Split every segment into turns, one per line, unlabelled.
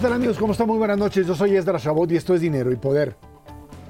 ¿qué amigos? ¿Cómo están? Muy buenas noches. Yo soy Esdras Chabot y esto es Dinero y Poder.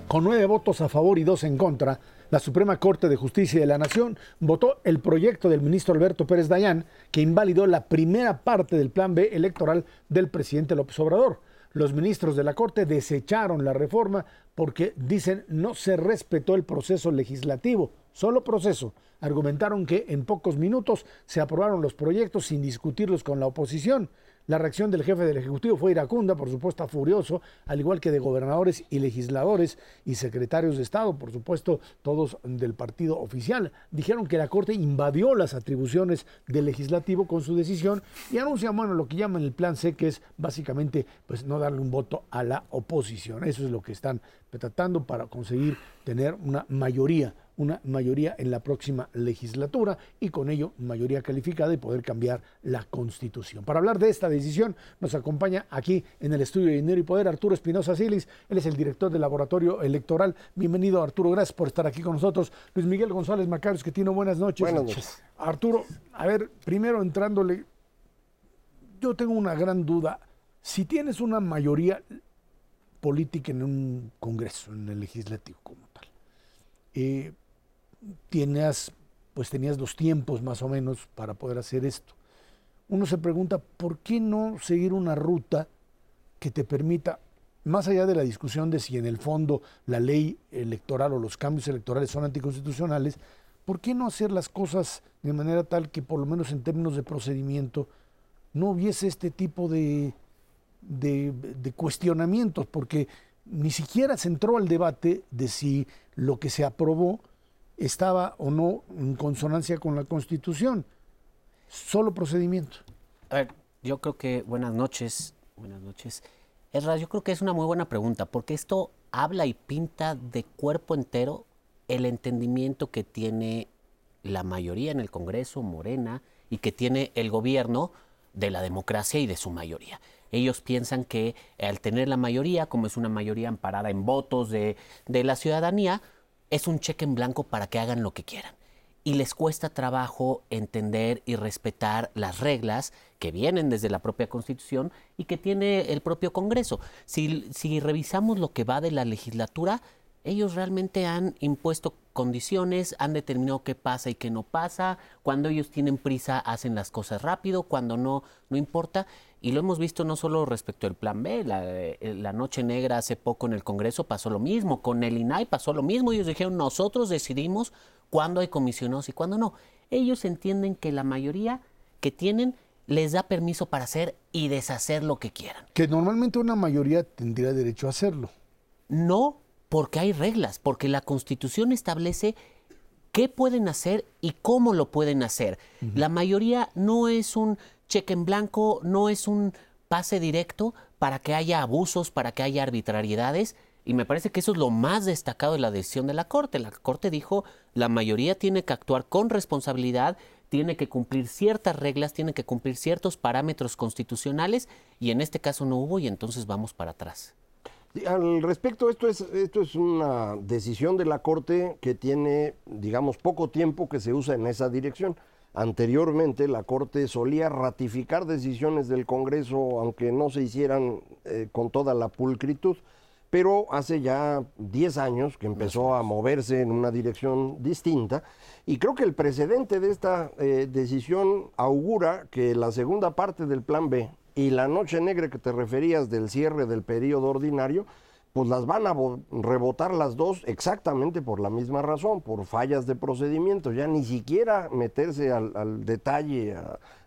Con nueve votos a favor y dos en contra, la Suprema Corte de Justicia de la Nación votó el proyecto del ministro Alberto Pérez Dayán que invalidó la primera parte del plan B electoral del presidente López Obrador. Los ministros de la Corte desecharon la reforma porque dicen no se respetó el proceso legislativo, solo proceso. Argumentaron que en pocos minutos se aprobaron los proyectos sin discutirlos con la oposición. La reacción del jefe del Ejecutivo fue iracunda, por supuesto furioso, al igual que de gobernadores y legisladores y secretarios de Estado, por supuesto todos del partido oficial. Dijeron que la Corte invadió las atribuciones del legislativo con su decisión y anuncian, bueno, lo que llaman el plan C, que es básicamente pues no darle un voto a la oposición. Eso es lo que están tratando para conseguir tener una mayoría una mayoría en la próxima legislatura y con ello mayoría calificada y poder cambiar la constitución. Para hablar de esta decisión nos acompaña aquí en el estudio de Dinero y Poder Arturo Espinosa Silis, él es el director del laboratorio electoral. Bienvenido Arturo, gracias por estar aquí con nosotros. Luis Miguel González Macarios, que tiene buenas noches.
Buenas noches.
Arturo, a ver, primero entrándole, yo tengo una gran duda. Si tienes una mayoría política en un Congreso, en el legislativo como tal, eh, tenías, pues tenías los tiempos más o menos para poder hacer esto. Uno se pregunta, ¿por qué no seguir una ruta que te permita, más allá de la discusión de si en el fondo la ley electoral o los cambios electorales son anticonstitucionales, ¿por qué no hacer las cosas de manera tal que por lo menos en términos de procedimiento no hubiese este tipo de, de, de cuestionamientos? Porque ni siquiera se entró al debate de si lo que se aprobó estaba o no en consonancia con la Constitución. Solo procedimiento.
A ver, yo creo que buenas noches, buenas noches. Esra, yo creo que es una muy buena pregunta, porque esto habla y pinta de cuerpo entero el entendimiento que tiene la mayoría en el Congreso, Morena, y que tiene el gobierno de la democracia y de su mayoría. Ellos piensan que al tener la mayoría, como es una mayoría amparada en votos de, de la ciudadanía, es un cheque en blanco para que hagan lo que quieran. Y les cuesta trabajo entender y respetar las reglas que vienen desde la propia Constitución y que tiene el propio Congreso. Si, si revisamos lo que va de la legislatura, ellos realmente han impuesto condiciones, han determinado qué pasa y qué no pasa. Cuando ellos tienen prisa, hacen las cosas rápido, cuando no, no importa. Y lo hemos visto no solo respecto al plan B, eh, la, noche negra hace poco en el Congreso pasó lo mismo, con el INAI pasó lo mismo, ellos dijeron nosotros decidimos cuándo hay comisionados y cuándo no. Ellos entienden que la mayoría que tienen les da permiso para hacer y deshacer lo que quieran.
Que normalmente una mayoría tendría derecho a hacerlo.
No, porque hay reglas, porque la Constitución establece qué pueden hacer y cómo lo pueden hacer. La mayoría no es un cheque en blanco no es un pase directo para que haya abusos, para que haya arbitrariedades. Y me parece que eso es lo más destacado de la decisión de la Corte. La Corte dijo, la mayoría tiene que actuar con responsabilidad, tiene que cumplir ciertas reglas, tiene que cumplir ciertos parámetros constitucionales, y en este caso no hubo, y entonces vamos para atrás.
Al respecto, esto es, esto es una decisión de la Corte que tiene, digamos, poco tiempo que se usa en esa dirección. Anteriormente la Corte solía ratificar decisiones del Congreso, aunque no se hicieran eh, con toda la pulcritud, pero hace ya 10 años que empezó a moverse en una dirección distinta. Y creo que el precedente de esta eh, decisión augura que la segunda parte del Plan B y la noche negra que te referías del cierre del periodo ordinario, pues las van a rebotar las dos exactamente por la misma razón, por fallas de procedimiento, ya ni siquiera meterse al, detalle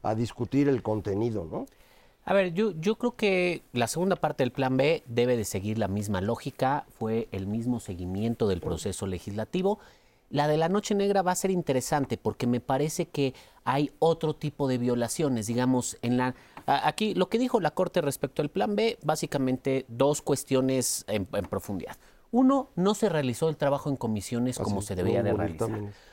a, discutir el contenido, ¿no?
A ver, yo, yo creo que la segunda parte del plan B debe de seguir la misma lógica, fue el mismo seguimiento del proceso legislativo. La de la Noche Negra va a ser interesante porque me parece que hay otro tipo de violaciones, digamos, en la Aquí lo que dijo la Corte respecto al Plan B, básicamente dos cuestiones en, profundidad. Uno, no se realizó el trabajo en comisiones como se debía de realizar.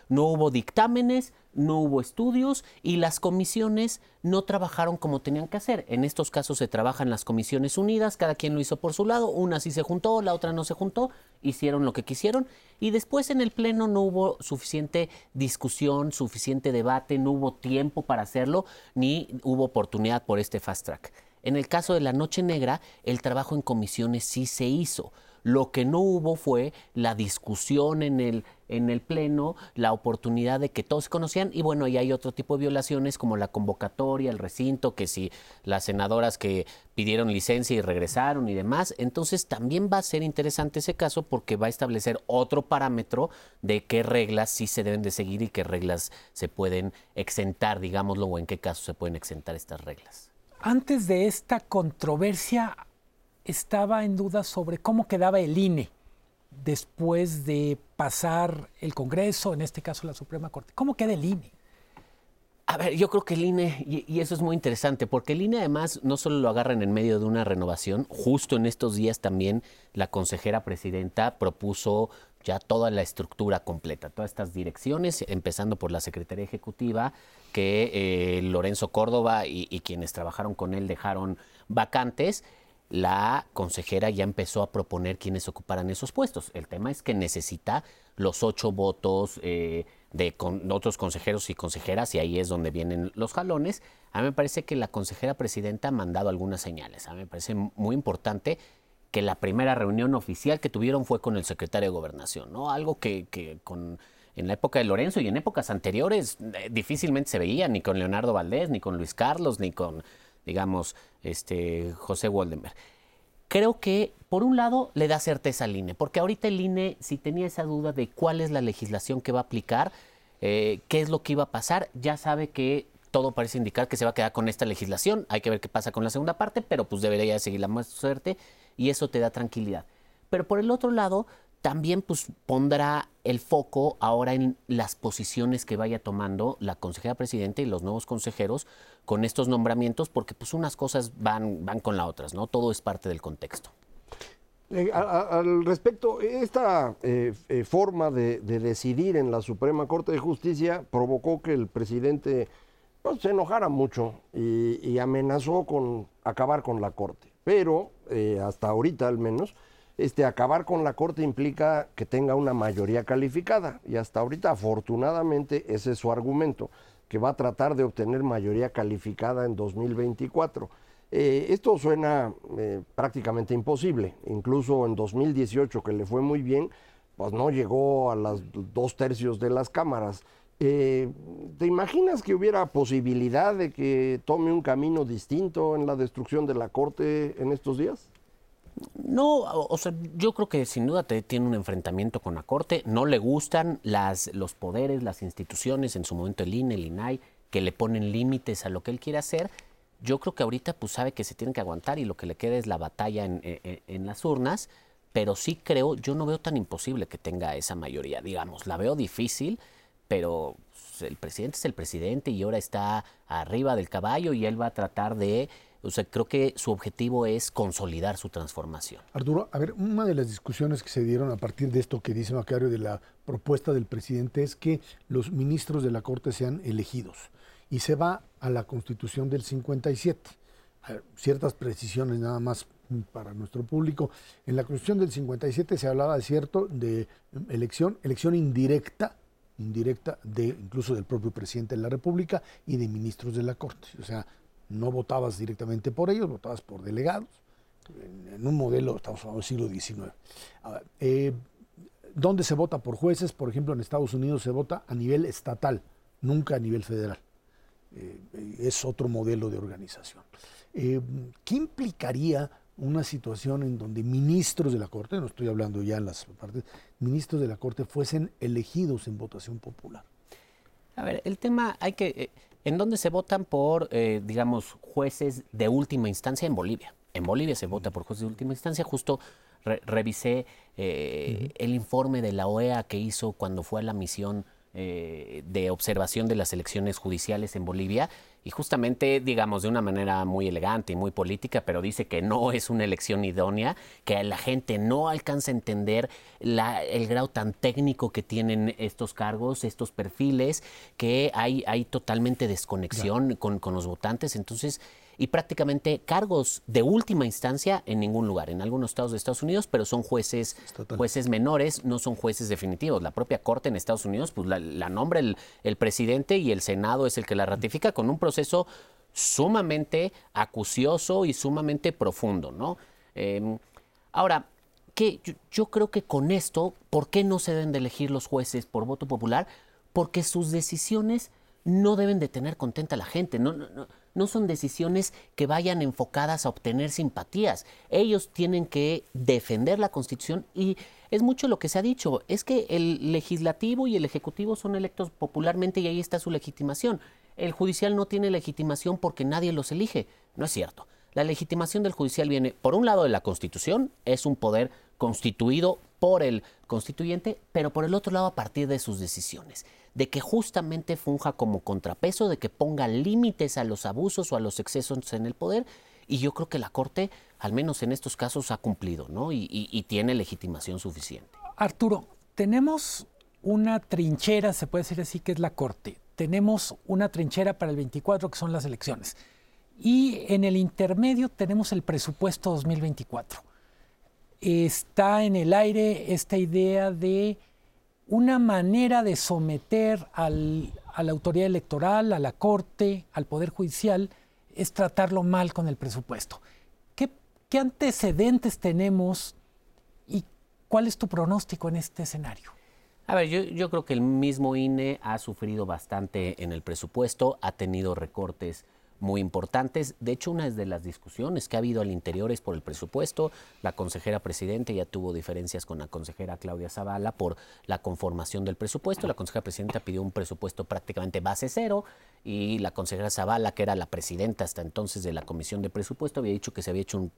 No hubo dictámenes, no hubo estudios y las comisiones no trabajaron como tenían que hacer. En estos casos se trabajan las comisiones unidas, cada quien lo hizo por su lado, una sí se juntó, la otra no se juntó, hicieron lo que quisieron y después en el Pleno no hubo suficiente discusión, suficiente debate, no hubo tiempo para hacerlo, ni hubo oportunidad por este fast track. En el caso de la Noche Negra, el trabajo en comisiones sí se hizo. Lo que no hubo fue la discusión en el, en el Pleno, la oportunidad de que todos se conocían y bueno, y hay otro tipo de violaciones como la convocatoria, el recinto, que si las senadoras que pidieron licencia y regresaron y demás. Entonces también va a ser interesante ese caso porque va a establecer otro parámetro de qué reglas sí se deben de seguir y qué reglas se pueden exentar, digámoslo, o en qué caso se pueden exentar estas reglas.
Antes de esta controversia estaba en duda sobre cómo quedaba el INE después de pasar el Congreso, en este caso la Suprema Corte. ¿Cómo queda el INE?
A ver, yo creo que el INE, y, eso es muy interesante, porque el INE además no solo lo agarran en medio de una renovación, justo en estos días también la consejera presidenta propuso ya toda la estructura completa, todas estas direcciones, empezando por la Secretaría Ejecutiva, que eh, Lorenzo Córdoba y, y quienes trabajaron con él dejaron vacantes la consejera ya empezó a proponer quienes ocuparan esos puestos. El tema es que necesita los ocho votos eh, de otros consejeros y consejeras y ahí es donde vienen los jalones. A mí me parece que la consejera presidenta ha mandado algunas señales. A mí me parece muy importante que la primera reunión oficial que tuvieron fue con el secretario de Gobernación, ¿no? Algo que, que con, en la época de Lorenzo y en épocas anteriores eh, difícilmente se veía, ni con Leonardo Valdés, ni con Luis Carlos, ni con digamos, este, José Waldenberg. Creo que, por un lado, le da certeza al INE, porque ahorita el INE, si tenía esa duda de cuál es la legislación que va a aplicar, eh, qué es lo que iba a pasar, ya sabe que todo parece indicar que se va a quedar con esta legislación. Hay que ver qué pasa con la segunda parte, pero pues debería seguir la más suerte y eso te da tranquilidad. Pero por el otro lado, también pues, pondrá el foco ahora en las posiciones que vaya tomando la consejera presidente y los nuevos consejeros con estos nombramientos, porque pues unas cosas van, van con las otras, ¿no? Todo es parte del contexto.
Eh, al respecto, esta eh, eh, forma de, decidir en la Suprema Corte de Justicia provocó que el presidente pues, se enojara mucho y, y, amenazó con acabar con la Corte. Pero, hasta ahorita al menos, este, acabar con la Corte implica que tenga una mayoría calificada y hasta ahorita afortunadamente ese es su argumento, que va a tratar de obtener mayoría calificada en 2024. Eh, esto suena eh, prácticamente imposible, incluso en 2018 que le fue muy bien, pues no llegó a las dos tercios de las cámaras. Eh, ¿Te imaginas que hubiera posibilidad de que tome un camino distinto en la destrucción de la Corte en estos días?
No, o sea, yo creo que sin duda tiene un enfrentamiento con la Corte. No le gustan las, los poderes, las instituciones, en su momento el INE, el INAI, que le ponen límites a lo que él quiere hacer. Yo creo que ahorita pues sabe que se tiene que aguantar y lo que le queda es la batalla en, en las urnas, pero sí creo, yo no veo tan imposible que tenga esa mayoría, digamos, la veo difícil, pero pues, el presidente es el presidente y ahora está arriba del caballo y él va a tratar de o sea, creo que su objetivo es consolidar su transformación.
Arturo, a ver, una de las discusiones que se dieron a partir de esto que dice Macario de la propuesta del presidente es que los ministros de la Corte sean elegidos y se va a la Constitución del 57. ciertas precisiones nada más para nuestro público. En la Constitución del 57 se hablaba de cierto de elección, elección indirecta, indirecta de incluso del propio presidente de la República y de ministros de la Corte. O sea, no votabas directamente por ellos, votabas por delegados, en, un modelo, estamos hablando del siglo XIX. Eh, ¿Dónde se vota por jueces? Por ejemplo, en Estados Unidos se vota a nivel estatal, nunca a nivel federal. Eh, es otro modelo de organización. Eh, ¿Qué implicaría una situación en donde ministros de la Corte, no estoy hablando ya en las partes, ministros de la Corte fuesen elegidos en votación popular?
A ver, el tema hay que ¿En dónde se votan por, eh, digamos, jueces de última instancia? En Bolivia. En Bolivia se vota por jueces de última instancia. Justo revisé eh, el informe de la OEA que hizo cuando fue a la misión eh, de observación de las elecciones judiciales en Bolivia y justamente, digamos, de una manera muy elegante y muy política, pero dice que no es una elección idónea, que la gente no alcanza a entender el grado tan técnico que tienen estos cargos, estos perfiles, que hay, hay totalmente desconexión con, con los votantes. Entonces, y prácticamente cargos de última instancia en ningún lugar, en algunos estados de Estados Unidos, pero son jueces, jueces menores, no son jueces definitivos. La propia Corte en Estados Unidos, pues la, nombra el, el presidente y el Senado es el que la ratifica con un proceso sumamente acucioso y sumamente profundo, ¿no? Em, ahora, que yo, creo que con esto, ¿por qué no se deben de elegir los jueces por voto popular? Porque sus decisiones no deben de tener contenta a la gente, no, no, no son decisiones que vayan enfocadas a obtener simpatías. Ellos tienen que defender la Constitución y es mucho lo que se ha dicho, es que el legislativo y el ejecutivo son electos popularmente y ahí está su legitimación. El judicial no tiene legitimación porque nadie los elige. No es cierto. La legitimación del judicial viene, por un lado, de la Constitución, es un poder constituido por el constituyente, pero por el otro lado a partir de sus decisiones, de que justamente funja como contrapeso, de que ponga límites a los abusos o a los excesos en el poder, y yo creo que la Corte, al menos en estos casos, ha cumplido, ¿no? Y, y tiene legitimación suficiente.
Arturo, tenemos una trinchera, se puede decir así, que es la Corte. Tenemos una trinchera para el 24, que son las elecciones. Y en el intermedio tenemos el presupuesto 2024 está en el aire esta idea de una manera de someter a la autoridad electoral, a la Corte, al Poder Judicial, es tratarlo mal con el presupuesto. ¿Qué, antecedentes tenemos y cuál es tu pronóstico en este escenario?
A ver, yo, creo que el mismo INE ha sufrido bastante en el presupuesto, ha tenido recortes muy importantes. De hecho, una de las discusiones que ha habido al interior es por el presupuesto. La consejera presidente ya tuvo diferencias con la consejera Claudia Zavala por la conformación del presupuesto. La consejera presidenta pidió un presupuesto prácticamente base cero y la consejera Zavala, que era la presidenta hasta entonces de la Comisión de Presupuesto, había dicho que se había hecho un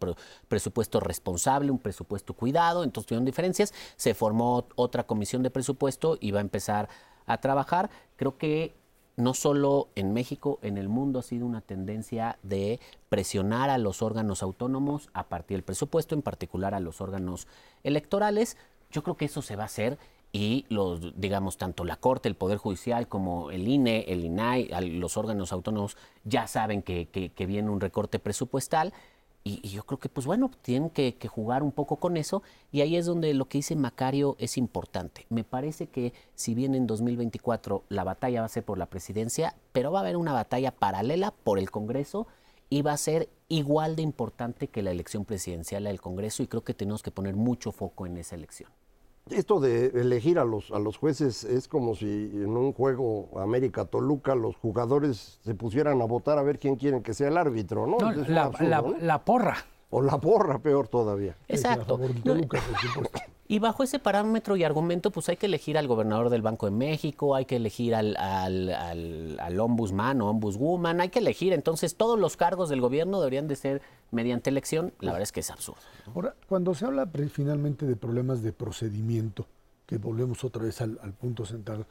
presupuesto responsable, un presupuesto cuidado. Entonces tuvieron diferencias. Se formó otra comisión de presupuesto y va a empezar a trabajar. Creo que no solo en México, en el mundo ha sido una tendencia de presionar a los órganos autónomos a partir del presupuesto, en particular a los órganos electorales. Yo creo que eso se va a hacer y los, digamos, tanto la Corte, el Poder Judicial como el INE, el INAI, los órganos autónomos ya saben que, que viene un recorte presupuestal y, yo creo que, pues bueno, tienen que, jugar un poco con eso. Y ahí es donde lo que dice Macario es importante. Me parece que si bien en 2024 la batalla va a ser por la presidencia, pero va a haber una batalla paralela por el Congreso y va a ser igual de importante que la elección presidencial del Congreso. Y creo que tenemos que poner mucho foco en esa elección.
Esto de elegir a los, a los jueces es como si en un juego América-Toluca los jugadores se pusieran a votar a ver quién quieren que sea el árbitro, ¿no?
la, la, porra.
O la porra, peor todavía.
Exacto. Y bajo ese parámetro y argumento, pues hay que elegir al gobernador del Banco de México, hay que elegir al, al, al, ombudsman o ombudswoman, hay que elegir. Entonces, todos los cargos del gobierno deberían de ser mediante elección. La verdad es que es absurdo.
Ahora, cuando se habla finalmente de problemas de procedimiento, que volvemos otra vez al, punto central,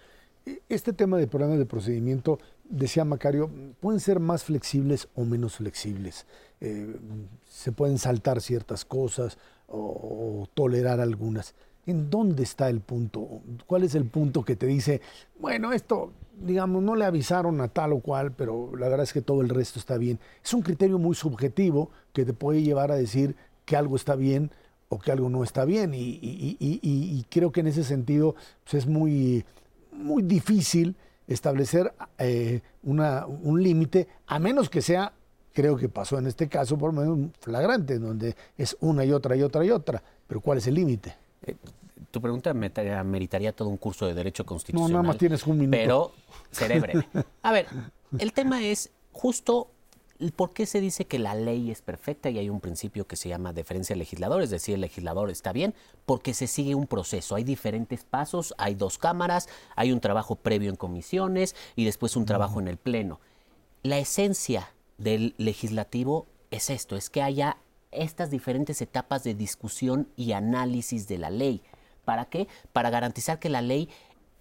e, este tema de problemas de procedimiento, decía Macario, pueden ser más flexibles o menos flexibles. Eh, se pueden saltar ciertas cosas o, tolerar algunas. ¿En dónde está el punto? ¿Cuál es el punto que te dice, bueno, esto, digamos, no le avisaron a tal o cual, pero la verdad es que todo el resto está bien? Es un criterio muy subjetivo que te puede llevar a decir que algo está bien o que algo no está bien. Y, creo que en ese sentido pues, es muy, muy difícil establecer eh, una, un límite, a menos que sea creo que pasó en este caso por lo menos flagrante, donde es una y otra y otra y otra. Pero ¿cuál es el límite? Eh,
tu pregunta meritaría todo un curso de Derecho Constitucional.
No, nada más tienes un minuto.
Pero seré breve. A ver, el tema es justo por qué se dice que la ley es perfecta y hay un principio que se llama deferencia al legislador, es decir, el legislador está bien, porque se sigue un proceso. Hay diferentes pasos, hay dos cámaras, hay un trabajo previo en comisiones y después un trabajo en el Pleno. La esencia del legislativo es esto, es que haya estas diferentes etapas de discusión y análisis de la ley. ¿Para qué? Para garantizar que la ley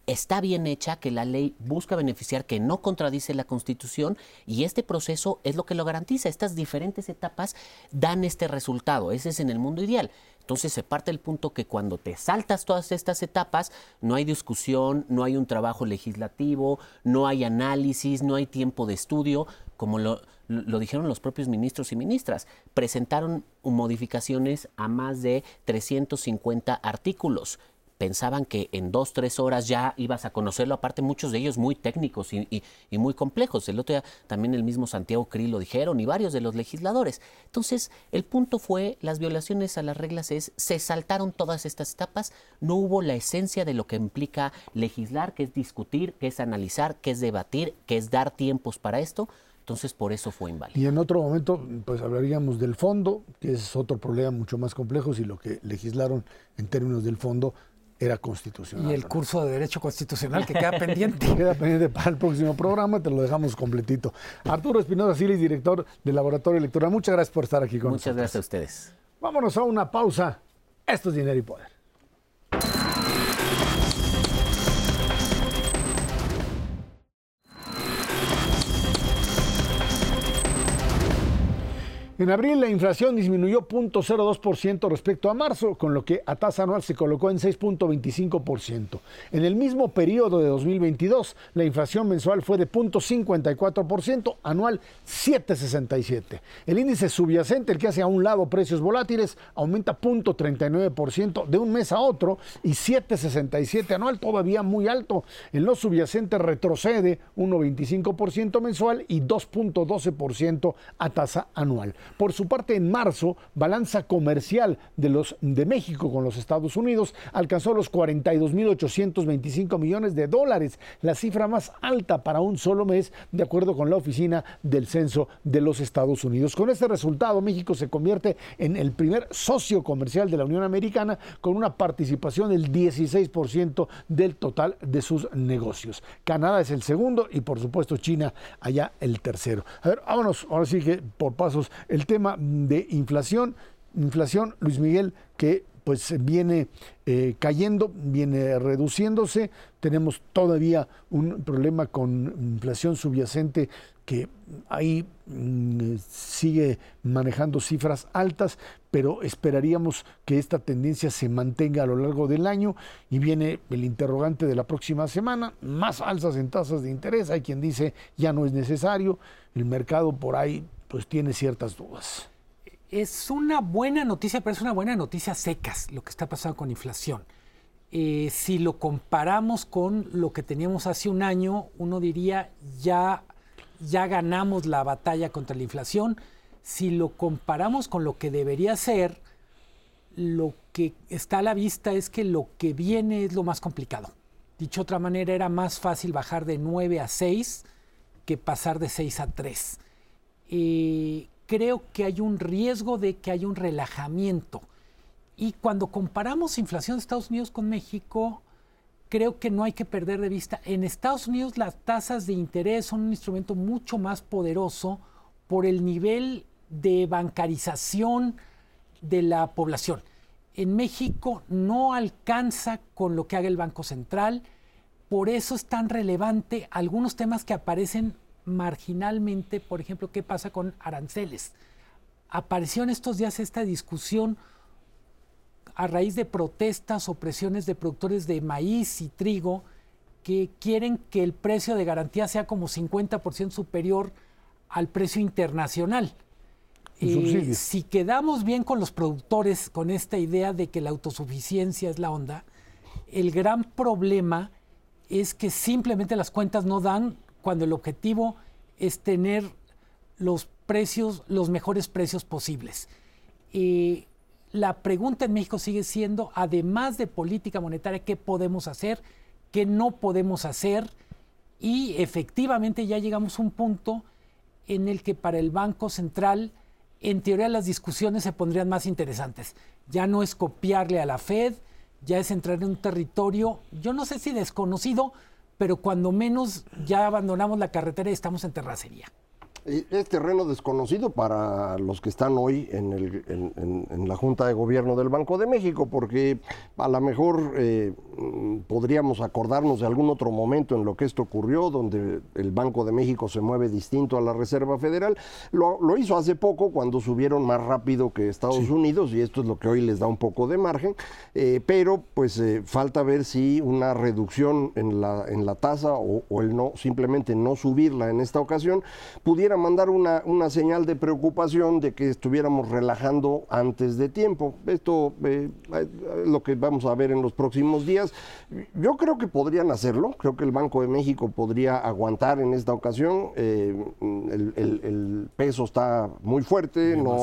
está bien hecha, que la ley busca beneficiar, que no contradice la Constitución y este proceso es lo que lo garantiza. Estas diferentes etapas dan este resultado. Ese es en el mundo ideal. Entonces se parte el punto que cuando te saltas todas estas etapas, no hay discusión, no hay un trabajo legislativo, no hay análisis, no hay tiempo de estudio, como lo, lo dijeron los propios ministros y ministras. Presentaron modificaciones a más de 350 artículos pensaban que en dos, tres horas ya ibas a conocerlo, aparte muchos de ellos muy técnicos y, muy complejos. El otro día también el mismo Santiago Krill lo dijeron y varios de los legisladores. Entonces, el punto fue, las violaciones a las reglas es, se saltaron todas estas etapas, no hubo la esencia de lo que implica legislar, que es discutir, que es analizar, que es debatir, que es dar tiempos para esto. Entonces, por eso fue inválido.
Y en otro momento, pues hablaríamos del fondo, que es otro problema mucho más complejo, si lo que legislaron en términos del fondo era constitucional.
Y el curso de Derecho Constitucional que queda pendiente.
queda pendiente para el próximo programa, te lo dejamos completito. Arturo Espinosa Silis, director del Laboratorio Electoral, muchas gracias por estar aquí con
nosotros. Muchas gracias a ustedes.
Vámonos a una pausa. Esto es Dinero y Poder. En abril la inflación disminuyó 0.02% respecto a marzo, con lo que a tasa anual se colocó en 6.25%. En el mismo periodo de 2022, la inflación mensual fue de 0.54%, anual 7.67. El índice subyacente, el que hace a un lado precios volátiles, aumenta 0.39% de un mes a otro y 7.67 anual, todavía muy alto. En lo subyacente retrocede 1.25% mensual y 2.12% a tasa anual. Por su parte, en marzo, balanza comercial de, los, de México con los Estados Unidos alcanzó los 42.825 millones de dólares, la cifra más alta para un solo mes, de acuerdo con la Oficina del Censo de los Estados Unidos. Con este resultado, México se convierte en el primer socio comercial de la Unión Americana con una participación del 16% del total de sus negocios. Canadá es el segundo y, por supuesto, China allá el tercero. A ver, vámonos, ahora sí que por pasos tema de inflación, inflación, Luis Miguel, que pues viene eh, cayendo, viene reduciéndose. Tenemos todavía un problema con inflación subyacente que ahí mm, sigue manejando cifras altas, pero esperaríamos que esta tendencia se mantenga a lo largo del año. Y viene el interrogante de la próxima semana, más alzas en tasas de interés, hay quien dice ya no es necesario, el mercado por ahí pues tiene ciertas dudas.
Es una buena noticia, pero es una buena noticia secas lo que está pasando con inflación. Eh, si lo comparamos con lo que teníamos hace un año, uno diría ya, ya ganamos la batalla contra la inflación. Si lo comparamos con lo que debería ser, lo que está a la vista es que lo que viene es lo más complicado. Dicho de otra manera, era más fácil bajar de 9 a 6 que pasar de 6 a 3. Eh, creo que hay un riesgo de que haya un relajamiento. Y cuando comparamos inflación de Estados Unidos con México, creo que no hay que perder de vista. En Estados Unidos las tasas de interés son un instrumento mucho más poderoso por el nivel de bancarización de la población. En México no alcanza con lo que haga el Banco Central, por eso es tan relevante algunos temas que aparecen marginalmente, por ejemplo, qué pasa con aranceles. Apareció en estos días esta discusión a raíz de protestas o presiones de productores de maíz y trigo que quieren que el precio de garantía sea como 50% superior al precio internacional. Eh, si quedamos bien con los productores con esta idea de que la autosuficiencia es la onda, el gran problema es que simplemente las cuentas no dan cuando el objetivo es tener los precios, los mejores precios posibles. Y la pregunta en México sigue siendo, además de política monetaria, ¿qué podemos hacer? ¿Qué no podemos hacer? Y efectivamente ya llegamos a un punto en el que para el Banco Central, en teoría las discusiones se pondrían más interesantes. Ya no es copiarle a la Fed, ya es entrar en un territorio, yo no sé si desconocido, pero cuando menos ya abandonamos la carretera y estamos en terracería.
Es terreno desconocido para los que están hoy en, la Junta de Gobierno del Banco de México, porque a lo mejor eh, podríamos acordarnos de algún otro momento en lo que esto ocurrió, donde el Banco de México se mueve distinto a la Reserva Federal. Lo, hizo hace poco cuando subieron más rápido que Estados Unidos, y esto es lo que hoy les da un poco de margen, eh, pero pues eh, falta ver si una reducción en la, en la tasa o, o el no, simplemente no subirla en esta ocasión, pudiera mandar una, una, señal de preocupación de que estuviéramos relajando antes de tiempo. Esto es eh, lo que vamos a ver en los próximos días. Yo creo que podrían hacerlo, creo que el Banco de México podría aguantar en esta ocasión. Eh, el, peso está muy fuerte, no,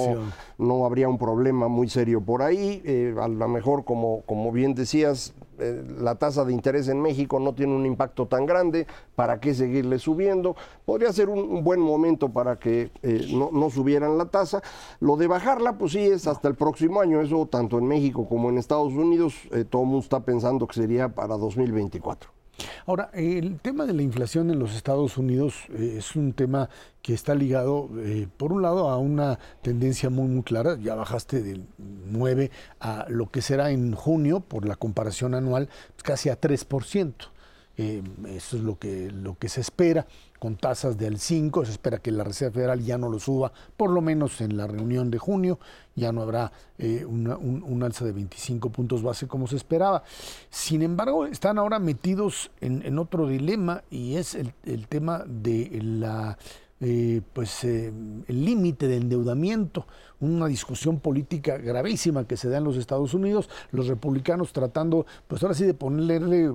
no habría un problema muy serio por ahí. Eh, a lo mejor, como, como bien decías, eh, la tasa de interés en México no tiene un impacto tan grande, ¿para qué seguirle subiendo? Podría ser un, buen momento para que eh, no, subieran la tasa. Lo de bajarla, pues sí, es hasta el próximo año, eso tanto en México como en Estados Unidos, eh, todo el mundo está pensando que sería para 2024.
Ahora, el tema de la inflación en los Estados Unidos es un tema que está ligado, por un lado, a una tendencia muy, muy clara. Ya bajaste del 9 a lo que será en junio, por la comparación anual, pues casi a 3%. Eh, eso es lo que, lo que se espera con tasas del 5, se espera que la Reserva Federal ya no lo suba, por lo menos en la reunión de junio, ya no habrá eh, un, alza de 25 puntos base como se esperaba. Sin embargo, están ahora metidos en, otro dilema y es el, tema de la... Eh, pues eh, el límite de endeudamiento, una discusión política gravísima que se da en los Estados Unidos, los republicanos tratando, pues ahora sí de ponerle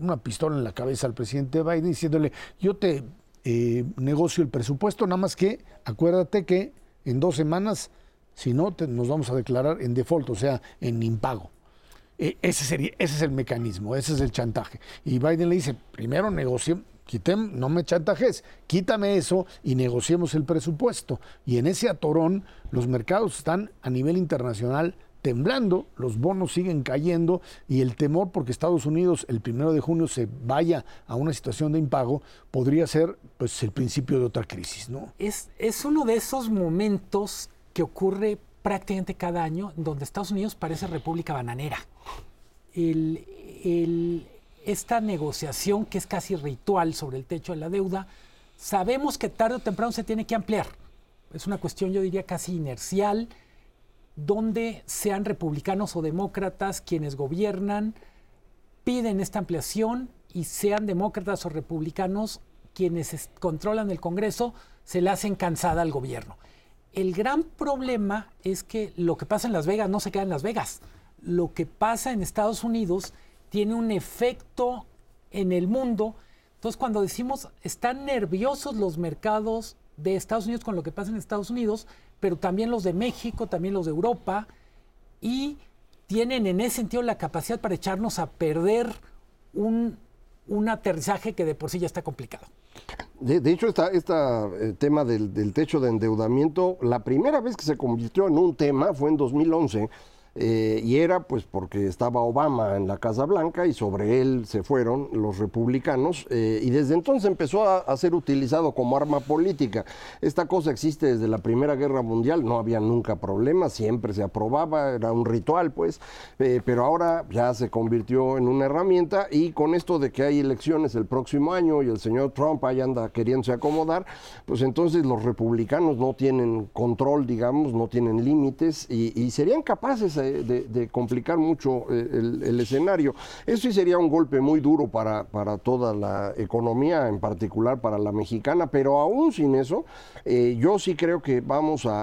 una pistola en la cabeza al presidente Biden diciéndole, yo te eh, negocio el presupuesto, nada más que acuérdate que en dos semanas, si no, nos vamos a declarar en default, o sea, en impago. E, ese, sería, ese es el mecanismo, ese es el chantaje. Y Biden le dice, primero negocie, no me chantajes, quítame eso y negociemos el presupuesto. Y en ese atorón los mercados están a nivel internacional temblando, los bonos siguen cayendo y el temor porque Estados Unidos el primero de junio se vaya a una situación de impago podría ser pues el principio de otra crisis, ¿no?
Es, es uno de esos momentos que ocurre prácticamente cada año donde Estados Unidos parece república bananera. Esta negociación que es casi ritual sobre el techo de la deuda, sabemos que tarde o temprano se tiene que ampliar. Es una cuestión, yo diría, casi inercial donde sean republicanos o demócratas quienes gobiernan, piden esta ampliación y sean demócratas o republicanos quienes controlan el Congreso, se le hacen cansada al gobierno. El gran problema es que lo que pasa en Las Vegas no se queda en Las Vegas. Lo que pasa en Estados Unidos tiene un efecto en el mundo. Entonces, cuando decimos están nerviosos los mercados de Estados Unidos con lo que pasa en Estados Unidos, pero también los de México, también los de Europa, y tienen en ese sentido la capacidad para echarnos a perder un, aterrizaje que de por sí ya está complicado.
De, hecho, este tema del, del, techo de endeudamiento, la primera vez que se convirtió en un tema fue en 2011 eh, y era pues porque estaba Obama en la Casa Blanca y sobre él se fueron los republicanos eh, y desde entonces empezó a, ser utilizado como arma política. Esta cosa existe desde la Primera Guerra Mundial, no había nunca problemas, siempre se aprobaba, era un ritual pues, eh, pero ahora ya se convirtió en una herramienta y con esto de que hay elecciones el próximo año y el señor Trump ahí anda queriéndose acomodar, pues entonces los republicanos no tienen control, digamos, no tienen límites y, y serían capaces de, complicar mucho eh, el, escenario. Eso sí sería un golpe muy duro para, para toda la economía, en particular para la mexicana, pero aún sin eso, eh, yo sí creo que vamos a,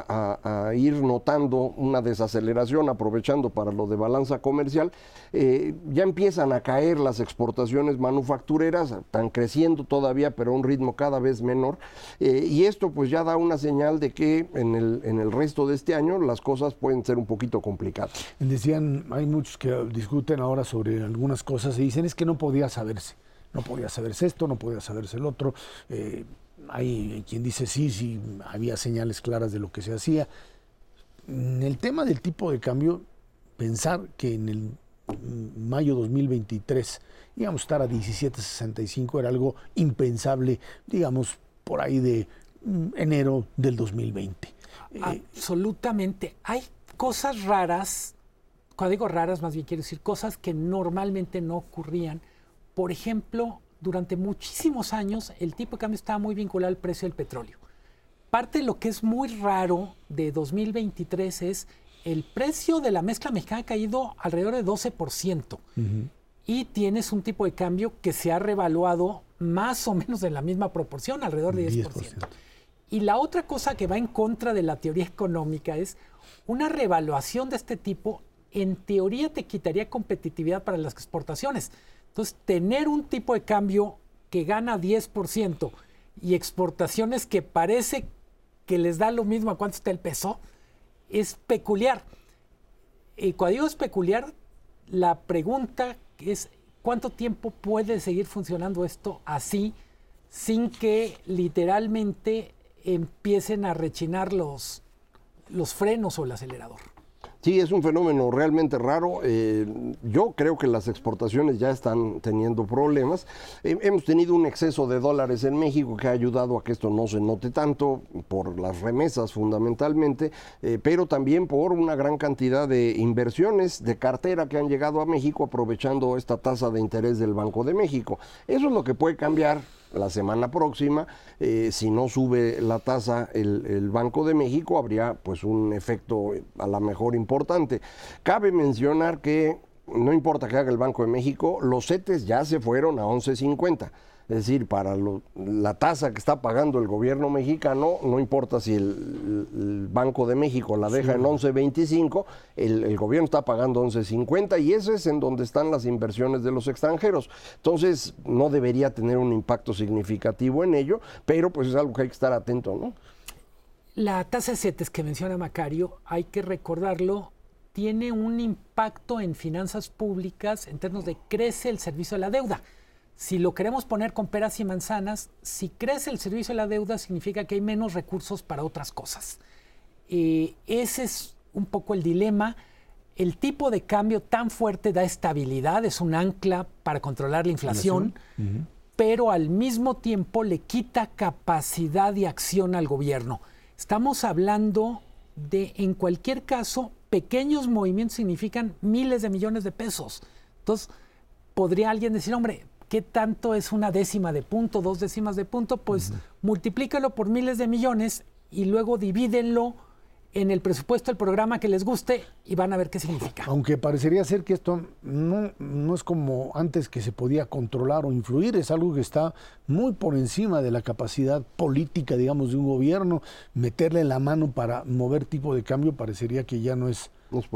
ir notando una desaceleración, aprovechando para lo de balanza comercial. Eh, ya empiezan a caer las exportaciones manufactureras, están creciendo todavía, pero a un ritmo cada vez menor. y esto pues ya da una señal de que en el, en el resto de este año las cosas pueden ser un poquito complicadas.
Decían, hay muchos que discuten ahora sobre algunas cosas y dicen es que no podía saberse, no podía saberse esto, no podía saberse el otro. Eh, hay quien dice sí, sí, había señales claras de lo que se hacía. En el tema del tipo de cambio, pensar que en el mayo 2023 íbamos a estar a 17.65 era algo impensable, digamos, por ahí de mm, enero del 2020.
Absolutamente. Hay cosas raras, cuando digo raras más bien quiero decir cosas que normalmente no ocurrían. Por ejemplo, durante muchísimos años el tipo de cambio estaba muy vinculado al precio del petróleo. Parte de lo que es muy raro de 2023 es el precio de la mezcla mexicana ha caído alrededor de 12%. Y tienes un tipo de cambio que se ha revaluado más o menos en la misma proporción, alrededor de 10%. 10%. Y la otra cosa que va en contra de la teoría económica es una revaluación de este tipo, en teoría te quitaría competitividad para las exportaciones. Entonces, tener un tipo de cambio que gana 10% y exportaciones que parece que les da lo mismo a cuánto está el peso, es peculiar. Y cuando digo es peculiar, la pregunta es cuánto tiempo puede seguir funcionando esto así sin que literalmente empiecen a rechinar los, los frenos o el acelerador.
Sí, es un fenómeno realmente raro. Eh, yo creo que las exportaciones ya están teniendo problemas. hemos tenido un exceso de dólares en México que ha ayudado a que esto no se note tanto por las remesas fundamentalmente, eh, pero también por una gran cantidad de inversiones de cartera que han llegado a México aprovechando esta tasa de interés del Banco de México. Eso es lo que puede cambiar la semana próxima, eh, si no sube la tasa el, Banco de México, habría pues un efecto a la mejor importante. Cabe mencionar que no importa que haga el Banco de México, los CETES ya se fueron a 11.50. Es decir, para la tasa que está pagando el gobierno mexicano, no importa si el, Banco de México la deja en 11.25, el, el, gobierno está pagando 11.50 y eso es en donde están las inversiones de los extranjeros. Entonces, no debería tener un impacto significativo en ello, pero pues es algo que hay que estar atento, ¿no?
La tasa de CETES que menciona Macario, hay que recordarlo, tiene un impacto en finanzas públicas en términos de crece el servicio de la deuda. Si lo queremos poner con peras y manzanas, si crece el servicio de la deuda significa que hay menos recursos para otras cosas. Eh, ese es un poco el dilema. El tipo de cambio tan fuerte da estabilidad, es un ancla para controlar la inflación, pero al mismo tiempo le quita capacidad de acción al gobierno. Estamos hablando de, en cualquier caso, pequeños movimientos significan miles de millones de pesos. Entonces, podría alguien decir, hombre, ¿Qué tanto es una décima de punto, dos décimas de punto? Pues multiplícalo por miles de millones y luego divídenlo en el presupuesto del programa que les guste y van a ver qué significa.
Aunque parecería ser que esto no, no es como antes que se podía controlar o influir, es algo que está muy por encima de la capacidad política, digamos, de un gobierno. Meterle la mano para mover tipo de cambio parecería que ya no es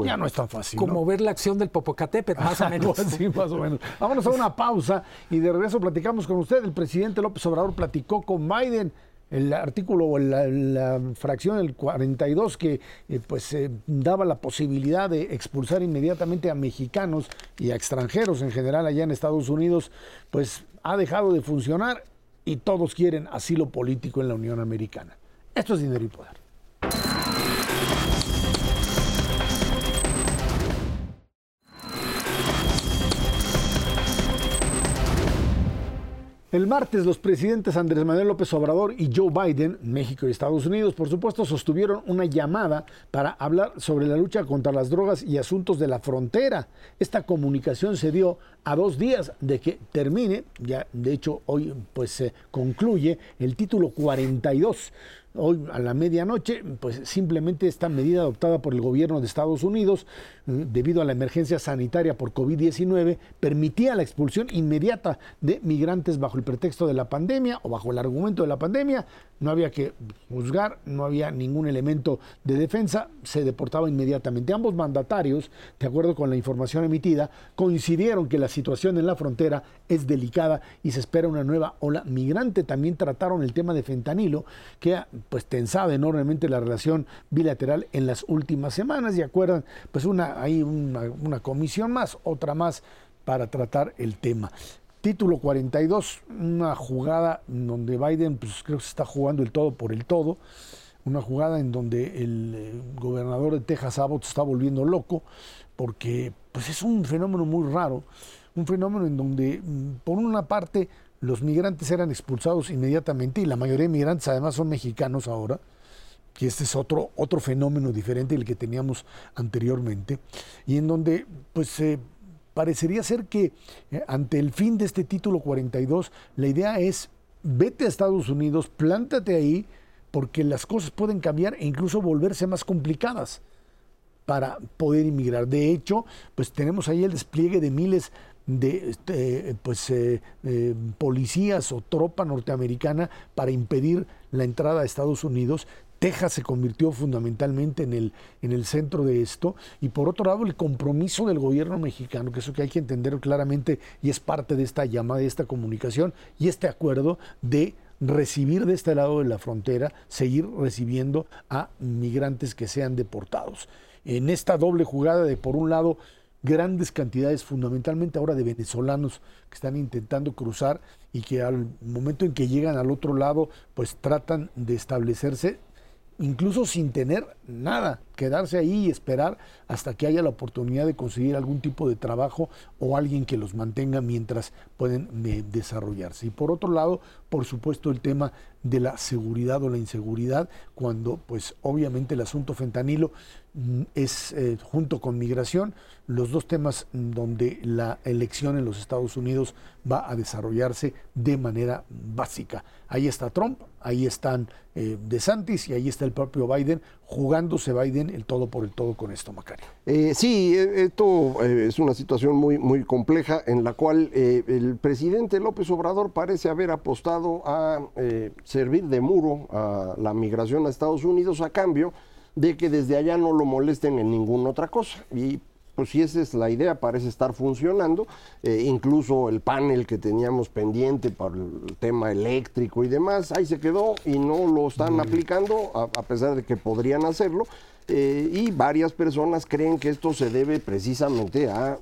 ya no es tan fácil.
Como ver la acción del Popocatépetl, más o menos.
sí, más o menos. Vámonos a una pausa y de regreso platicamos con usted. El presidente López Obrador platicó con Biden el artículo o la, fracción del 42 que eh, pues eh, daba la posibilidad de expulsar inmediatamente a mexicanos y a extranjeros en general allá en Estados Unidos, pues ha dejado de funcionar y todos quieren asilo político en la Unión Americana. Esto es dinero y poder. El martes los presidentes Andrés Manuel López Obrador y Joe Biden, México y Estados Unidos, por supuesto, sostuvieron una llamada para hablar sobre la lucha contra las drogas y asuntos de la frontera. Esta comunicación se dio a dos días de que termine, ya de hecho hoy pues se concluye el título 42 hoy a la medianoche, pues simplemente esta medida adoptada por el gobierno de Estados Unidos eh, debido a la emergencia sanitaria por COVID-19 permitía la expulsión inmediata de migrantes bajo el pretexto de la pandemia o bajo el argumento de la pandemia. No había que juzgar, no había ningún elemento de defensa, se deportaba inmediatamente. Ambos mandatarios, de acuerdo con la información emitida, coincidieron que la situación en la frontera es delicada y se espera una nueva ola migrante. También trataron el tema de fentanilo, que pues tensado enormemente la relación bilateral en las últimas semanas. Y acuerdan, pues una hay una, comisión más, otra más para tratar el tema. Título 42, una jugada donde Biden pues, creo que se está jugando el todo por el todo, una jugada en donde el eh, gobernador de Texas Abbott está volviendo loco, porque pues, es un fenómeno muy raro, un fenómeno en donde mm, por una parte los migrantes eran expulsados inmediatamente y la mayoría de migrantes además son mexicanos ahora, que este es otro, otro fenómeno diferente del que teníamos anteriormente, y en donde pues parecería ser que eh, ante el fin de este título 42, la idea es vete a Estados Unidos, plántate ahí, porque las cosas pueden cambiar e incluso volverse más complicadas para poder inmigrar. De hecho, pues tenemos ahí el despliegue de miles de este, pues, eh, eh, policías o tropa norteamericana para impedir la entrada a Estados Unidos. Texas se convirtió fundamentalmente en el, en el centro de esto. Y por otro lado, el compromiso del gobierno mexicano, que eso que hay que entender claramente y es parte de esta llamada, de esta comunicación y este acuerdo de recibir de este lado de la frontera, seguir recibiendo a migrantes que sean deportados. En esta doble jugada de, por un lado, grandes cantidades, fundamentalmente ahora de venezolanos que están intentando cruzar y que al momento en que llegan al otro lado, pues tratan de establecerse incluso sin tener nada, quedarse ahí y esperar hasta que haya la oportunidad de conseguir algún tipo de trabajo o alguien que los mantenga mientras pueden eh, desarrollarse. Y por otro lado, por supuesto, el tema de la seguridad o la inseguridad, cuando pues obviamente el asunto fentanilo es eh, junto con migración los dos temas donde la elección en los Estados Unidos va a desarrollarse de manera básica. Ahí está Trump, ahí están eh, DeSantis y ahí está el propio Biden, jugándose Biden el todo por el todo con esto, Macario.
Eh, sí, e, esto eh, es una situación muy, muy compleja en la cual eh, el presidente López Obrador parece haber apostado a servir de muro a la migración a Estados Unidos a cambio de que desde allá no lo molesten en ninguna otra cosa. Y pues si esa es la idea, parece estar funcionando. Eh, incluso el panel que teníamos pendiente para el tema eléctrico y demás, ahí se quedó y no lo están aplicando, a, pesar de que podrían hacerlo. Eh, y varias personas creen que esto se debe precisamente a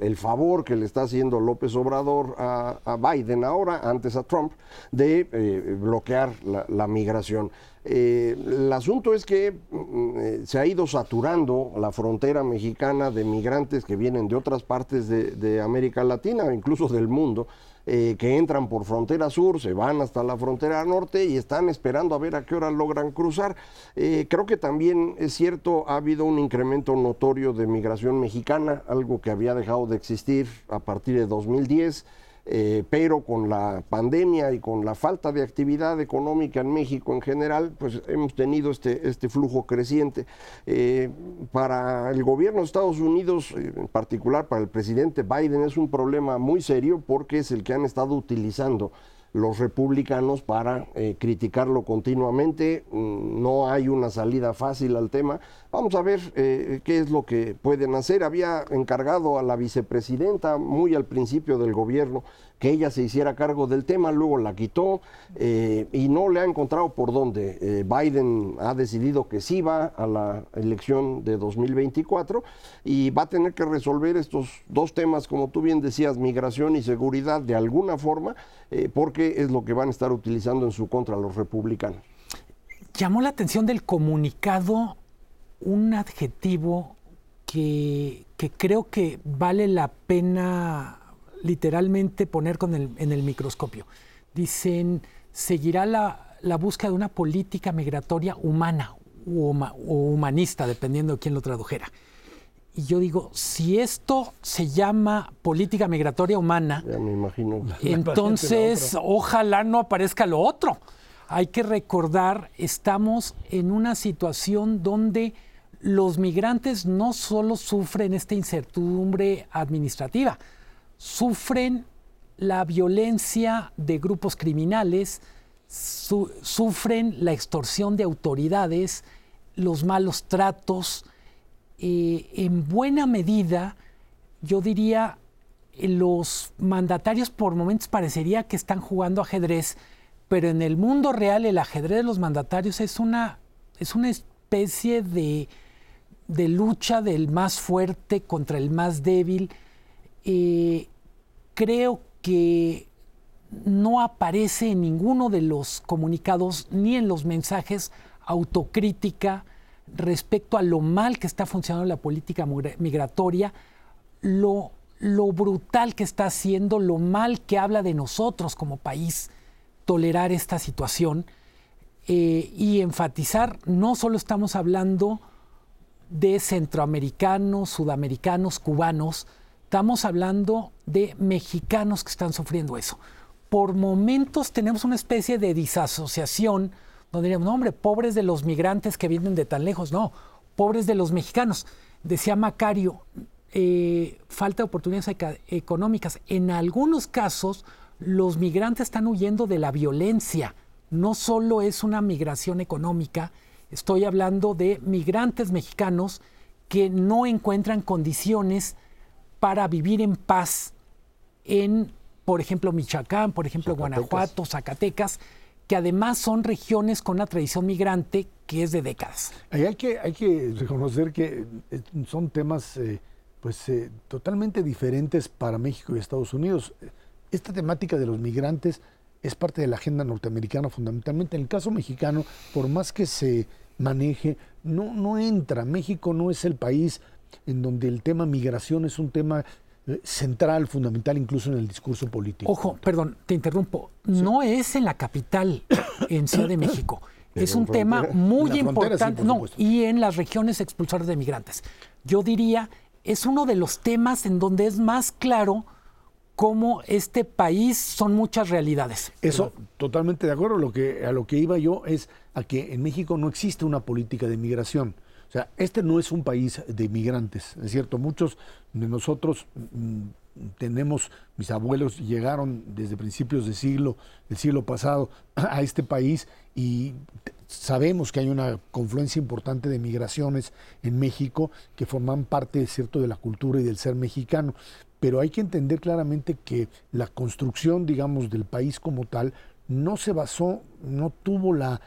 el favor que le está haciendo López Obrador a, Biden ahora, antes a Trump, de eh, bloquear la migración. Eh, el asunto es que mm, eh, se ha ido saturando la frontera mexicana de migrantes que vienen de otras partes de, América Latina, incluso del mundo, eh, que entran por frontera sur, se van hasta la frontera norte y están esperando a ver a qué hora logran cruzar. creo que también es cierto, ha habido un incremento notorio de migración mexicana, algo que había dejado de existir a partir de 2010. Eh, pero con la pandemia y con la falta de actividad económica en México en general, pues hemos tenido este, este flujo creciente. Eh, para el gobierno de Estados Unidos, eh, en particular para el presidente Biden, es un problema muy serio porque es el que han estado utilizando los republicanos para eh, criticarlo continuamente. Mm, no hay una salida fácil al tema. Vamos a ver eh, qué es lo que pueden hacer. Había encargado a la vicepresidenta muy al principio del gobierno que ella se hiciera cargo del tema, luego la quitó eh, y no le ha encontrado por dónde. Eh, Biden ha decidido que sí va a la elección de 2024 y va a tener que resolver estos dos temas, como tú bien decías, migración y seguridad de alguna forma, eh, porque es lo que van a estar utilizando en su contra los republicanos.
Llamó la atención del comunicado un adjetivo que, que creo que vale la pena literalmente poner con el, en el microscopio. Dicen, seguirá la, la, búsqueda de una política migratoria humana o, humanista, dependiendo de quién lo tradujera. Y yo digo, si esto se llama política migratoria humana,
me imagino.
entonces ojalá no aparezca lo otro. Hay que recordar, estamos en una situación donde los migrantes no solo sufren esta incertidumbre administrativa, sufren la violencia de grupos criminales, sufren la extorsión de autoridades, los malos tratos. Eh, en buena medida, yo diría, los mandatarios por momentos parecería que están jugando ajedrez, pero en el mundo real el ajedrez de los mandatarios es una, es una especie de, de lucha del más fuerte contra el más débil. Eh, creo que no aparece en ninguno de los comunicados ni en los mensajes autocrítica respecto a lo mal que está funcionando la política migratoria, lo, lo brutal que está haciendo, lo mal que habla de nosotros como país tolerar esta situación eh, y enfatizar, no solo estamos hablando de centroamericanos, sudamericanos, cubanos, Estamos hablando de mexicanos que están sufriendo eso. Por momentos tenemos una especie de disasociación donde diríamos, no, hombre, pobres de los migrantes que vienen de tan lejos, no, pobres de los mexicanos. Decía Macario, eh, falta de oportunidades económicas. En algunos casos, los migrantes están huyendo de la violencia. No solo es una migración económica, estoy hablando de migrantes mexicanos que no encuentran condiciones para vivir en paz en, por ejemplo, Michoacán, por ejemplo, Guanajuato, Zacatecas, que además son regiones con una tradición migrante que es de décadas.
hay, que, hay que reconocer que eh, son temas eh, pues, eh, totalmente diferentes para México y Estados Unidos. Esta temática de los migrantes es parte de la agenda norteamericana fundamentalmente. En el caso mexicano, por más que se maneje, no, no entra. México no es el país en donde el tema migración es un tema eh, central, fundamental, incluso en el discurso político.
Ojo, perdón, te interrumpo. No es en la capital, en Ciudad de México. es un tema muy importante. no, y en las regiones expulsoras de migrantes. Yo diría, es uno de los temas en donde es más claro cómo este país son muchas realidades.
Eso, totalmente de acuerdo. Lo que, a lo que iba yo es a que en México no existe una política de migración. Sea, este no es un país de migrantes, es cierto, muchos de nosotros mm, tenemos, mis abuelos llegaron desde principios del siglo, del siglo pasado a este país y sabemos que hay una confluencia importante de migraciones en México que forman parte, cierto, de la cultura y del ser mexicano. Pero hay que entender claramente que la construcción, digamos, del país como tal no se basó, no tuvo la,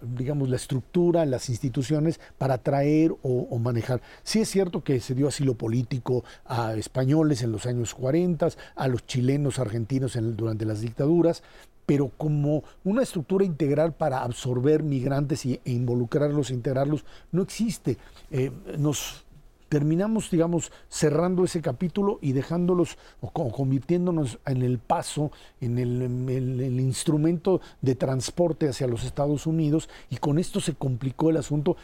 digamos, la estructura, las instituciones para atraer o, manejar. Sí es cierto que se dio asilo político a españoles en los años 40, a los chilenos, argentinos durante las dictaduras, pero como una estructura integral para absorber migrantes e involucrarlos, integrarlos, no existe. Eh, nos terminamos, digamos, cerrando ese capítulo y dejándolos o, convirtiéndonos en el paso, en el, instrumento de transporte hacia los Estados Unidos y con esto se complicó el asunto,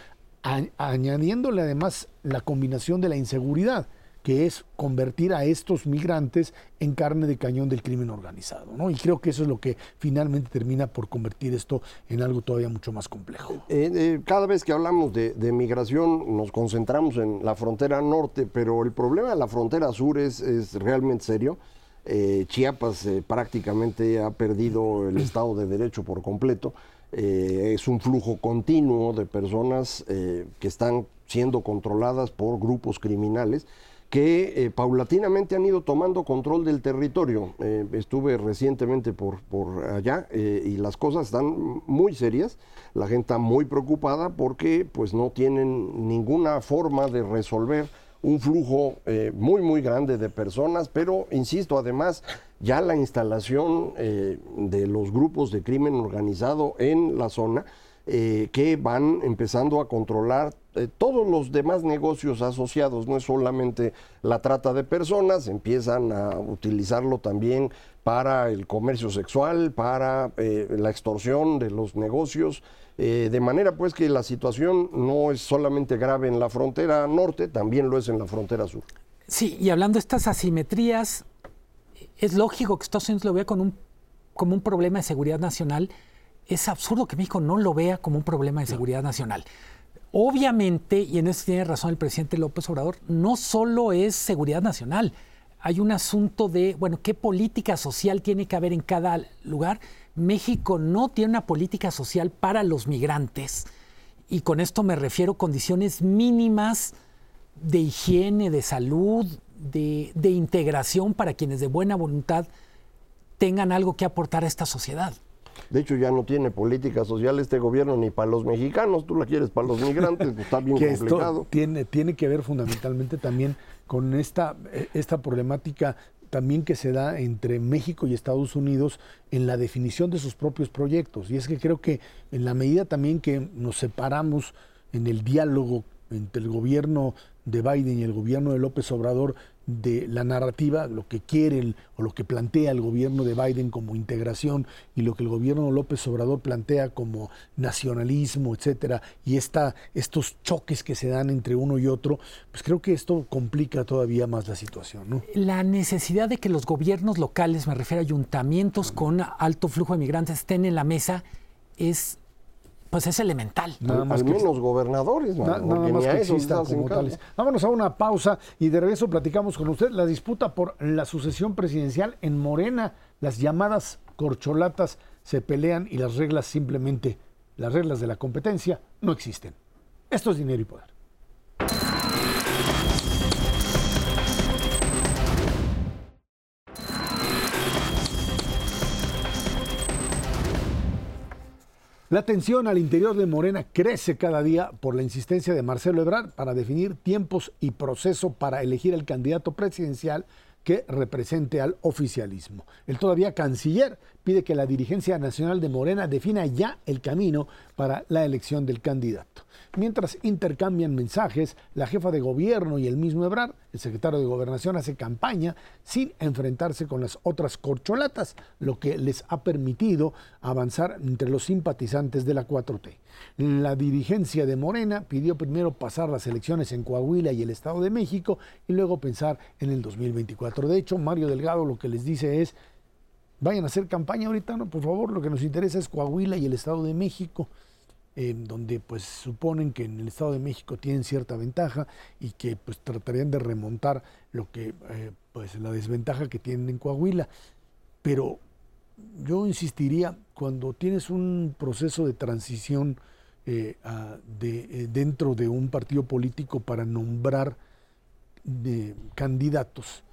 añadiéndole además la combinación de la inseguridad que es convertir a estos migrantes en carne de cañón del crimen organizado. ¿no? Y creo que eso es lo que finalmente termina por convertir esto en algo todavía mucho más complejo.
Eh, eh, cada vez que hablamos de, migración nos concentramos en la frontera norte, pero el problema de la frontera sur es, es realmente serio. Eh, Chiapas prácticamente ha perdido el Estado de Derecho por completo. es un flujo continuo de personas que están siendo controladas por grupos criminales que eh, paulatinamente han ido tomando control del territorio. Eh, estuve recientemente por, por allá eh, y las cosas están muy serias. La gente está muy preocupada porque pues no tienen ninguna forma de resolver un flujo muy muy grande de personas, pero insisto, además ya la instalación de los grupos de crimen organizado en la zona eh, que van empezando a controlar eh, todos los demás negocios asociados, no es solamente la trata de personas, empiezan a utilizarlo también para el comercio sexual, para eh, la extorsión de los negocios, de manera pues que la situación no es solamente grave en la frontera norte, también lo es en la frontera sur.
Sí, y hablando de estas asimetrías, es lógico que Estados Unidos lo vea con un, como un problema de seguridad nacional, es absurdo que México no lo vea como un problema de seguridad nacional. Obviamente, y en eso tiene razón el presidente López Obrador, no solo es seguridad nacional, hay un asunto de, bueno, ¿qué política social tiene que haber en cada lugar? México no tiene una política social para los migrantes, y con esto me refiero a condiciones mínimas de higiene, de salud, de, de integración para quienes de buena voluntad tengan algo que aportar a esta sociedad.
De hecho, ya no tiene política social este gobierno ni para los mexicanos, tú la quieres para los migrantes, pues, está bien complicado.
tiene, tiene que ver fundamentalmente también con esta, eh, esta problemática también que se da entre México y Estados Unidos en la definición de sus propios proyectos. Y es que creo que en la medida también que nos separamos en el diálogo entre el gobierno de Biden y el gobierno de López Obrador de la narrativa, lo que quiere o lo que plantea el gobierno de Biden como integración y lo que el gobierno de López Obrador plantea como nacionalismo, etcétera, y esta, estos choques que se dan entre uno y otro, pues creo que esto complica todavía más la situación. ¿no?
La necesidad de que los gobiernos locales, me refiero a ayuntamientos con alto flujo de migrantes, estén en la mesa es pues es elemental.
Nada más al menos gobernadores,
nada más que existan como tales. Vámonos a una pausa y de regreso platicamos con usted la disputa por la sucesión presidencial en Morena. Las llamadas corcholatas se pelean y las reglas simplemente, las reglas de la competencia no existen. Esto es dinero y poder. La tensión al interior de Morena crece cada día por la insistencia de Marcelo Ebrard para definir tiempos y proceso para elegir el candidato presidencial que represente al oficialismo. El todavía canciller pide que la dirigencia nacional de Morena defina ya el camino para la elección del candidato. Mientras intercambian mensajes, la jefa de gobierno y el mismo Ebrard, el secretario de Gobernación, hace campaña sin enfrentarse con las otras corcholatas, lo que les ha permitido avanzar entre los simpatizantes de la 4T. La dirigencia de Morena pidió primero pasar las elecciones en Coahuila y el Estado de México y luego pensar en el 2024. De hecho, Mario Delgado lo que les dice es, vayan a hacer campaña ahorita, no, por favor, lo que nos interesa es Coahuila y el Estado de México donde pues suponen que en el Estado de México tienen cierta ventaja y que pues tratarían de remontar lo que eh, pues la desventaja que tienen en Coahuila. Pero yo insistiría, cuando tienes un proceso de transición eh, de, eh, dentro de un partido político para nombrar candidatos,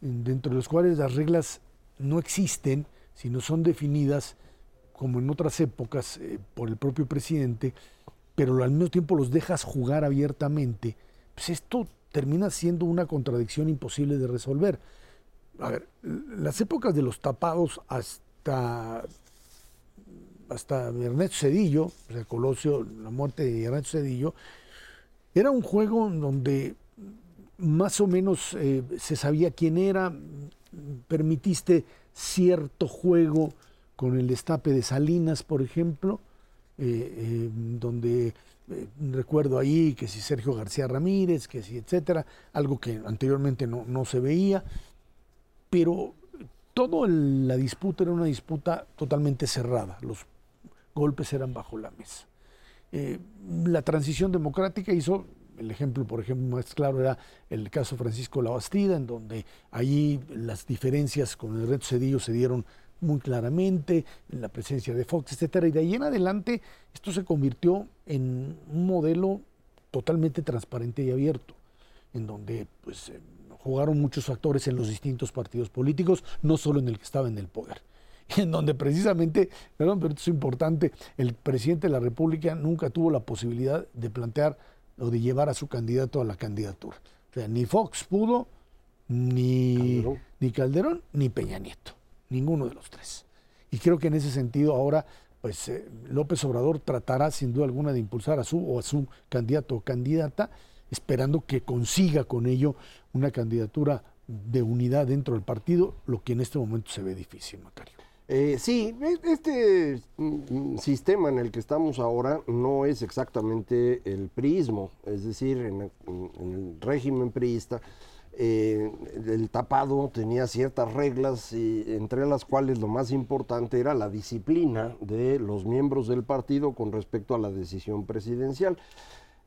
dentro de los cuales las reglas no existen, sino son definidas como en otras épocas, eh, por el propio presidente, pero al mismo tiempo los dejas jugar abiertamente, pues esto termina siendo una contradicción imposible de resolver. A ver, las épocas de los tapados hasta, hasta Ernesto Cedillo, o sea, Colosio, la muerte de Ernesto Cedillo, era un juego donde más o menos eh, se sabía quién era, permitiste cierto juego con el destape de Salinas, por ejemplo, eh, eh, donde eh, recuerdo ahí que si Sergio García Ramírez, que si etcétera, algo que anteriormente no, se veía, pero toda la disputa era una disputa totalmente cerrada, los golpes eran bajo la mesa. la transición democrática hizo, el ejemplo, por ejemplo, más claro era el caso Francisco Labastida, en donde allí las diferencias con el reto Cedillo se dieron muy claramente, en la presencia de Fox, etcétera. Y de ahí en adelante esto se convirtió en un modelo totalmente transparente y abierto, en donde pues eh, jugaron muchos factores en los distintos partidos políticos, no solo en el que estaba en el poder. en donde precisamente, perdón, pero esto es importante, el presidente de la República nunca tuvo la posibilidad de plantear o de llevar a su candidato a la candidatura. O sea, ni Fox pudo, ni ni, Calderón, ni Peña Nieto ninguno de los tres. Y creo que en ese sentido ahora pues eh, López Obrador tratará sin duda alguna de impulsar a su o a su candidato o candidata, esperando que consiga con ello una candidatura de unidad dentro del partido, lo que en este momento se ve difícil, Macario.
Eh, sí, e, este mm, sistema en el que estamos ahora no es exactamente el priismo, es decir, en el régimen priista eh, el tapado tenía ciertas reglas, y entre las cuales lo más importante era la disciplina de los miembros del partido con respecto a la decisión presidencial.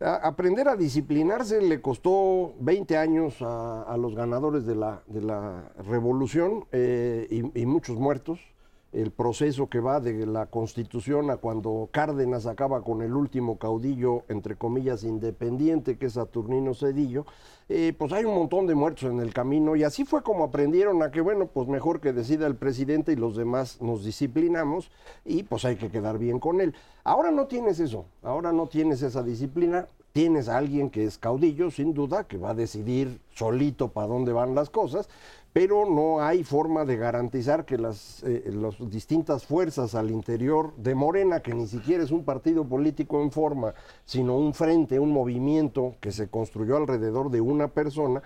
aprender a disciplinarse le costó 20 años a, los ganadores de la, revolución eh, y muchos muertos el proceso que va de la constitución a cuando Cárdenas acaba con el último caudillo, entre comillas, independiente, que es Saturnino Cedillo, eh, pues hay un montón de muertos en el camino y así fue como aprendieron a que, bueno, pues mejor que decida el presidente y los demás nos disciplinamos y pues hay que quedar bien con él. Ahora no tienes eso, ahora no tienes esa disciplina, tienes a alguien que es caudillo, sin duda, que va a decidir solito para dónde van las cosas, pero no hay forma de garantizar que las, eh, distintas fuerzas al interior de Morena, que ni siquiera es un partido político en forma, sino un frente, un movimiento que se construyó alrededor de una persona,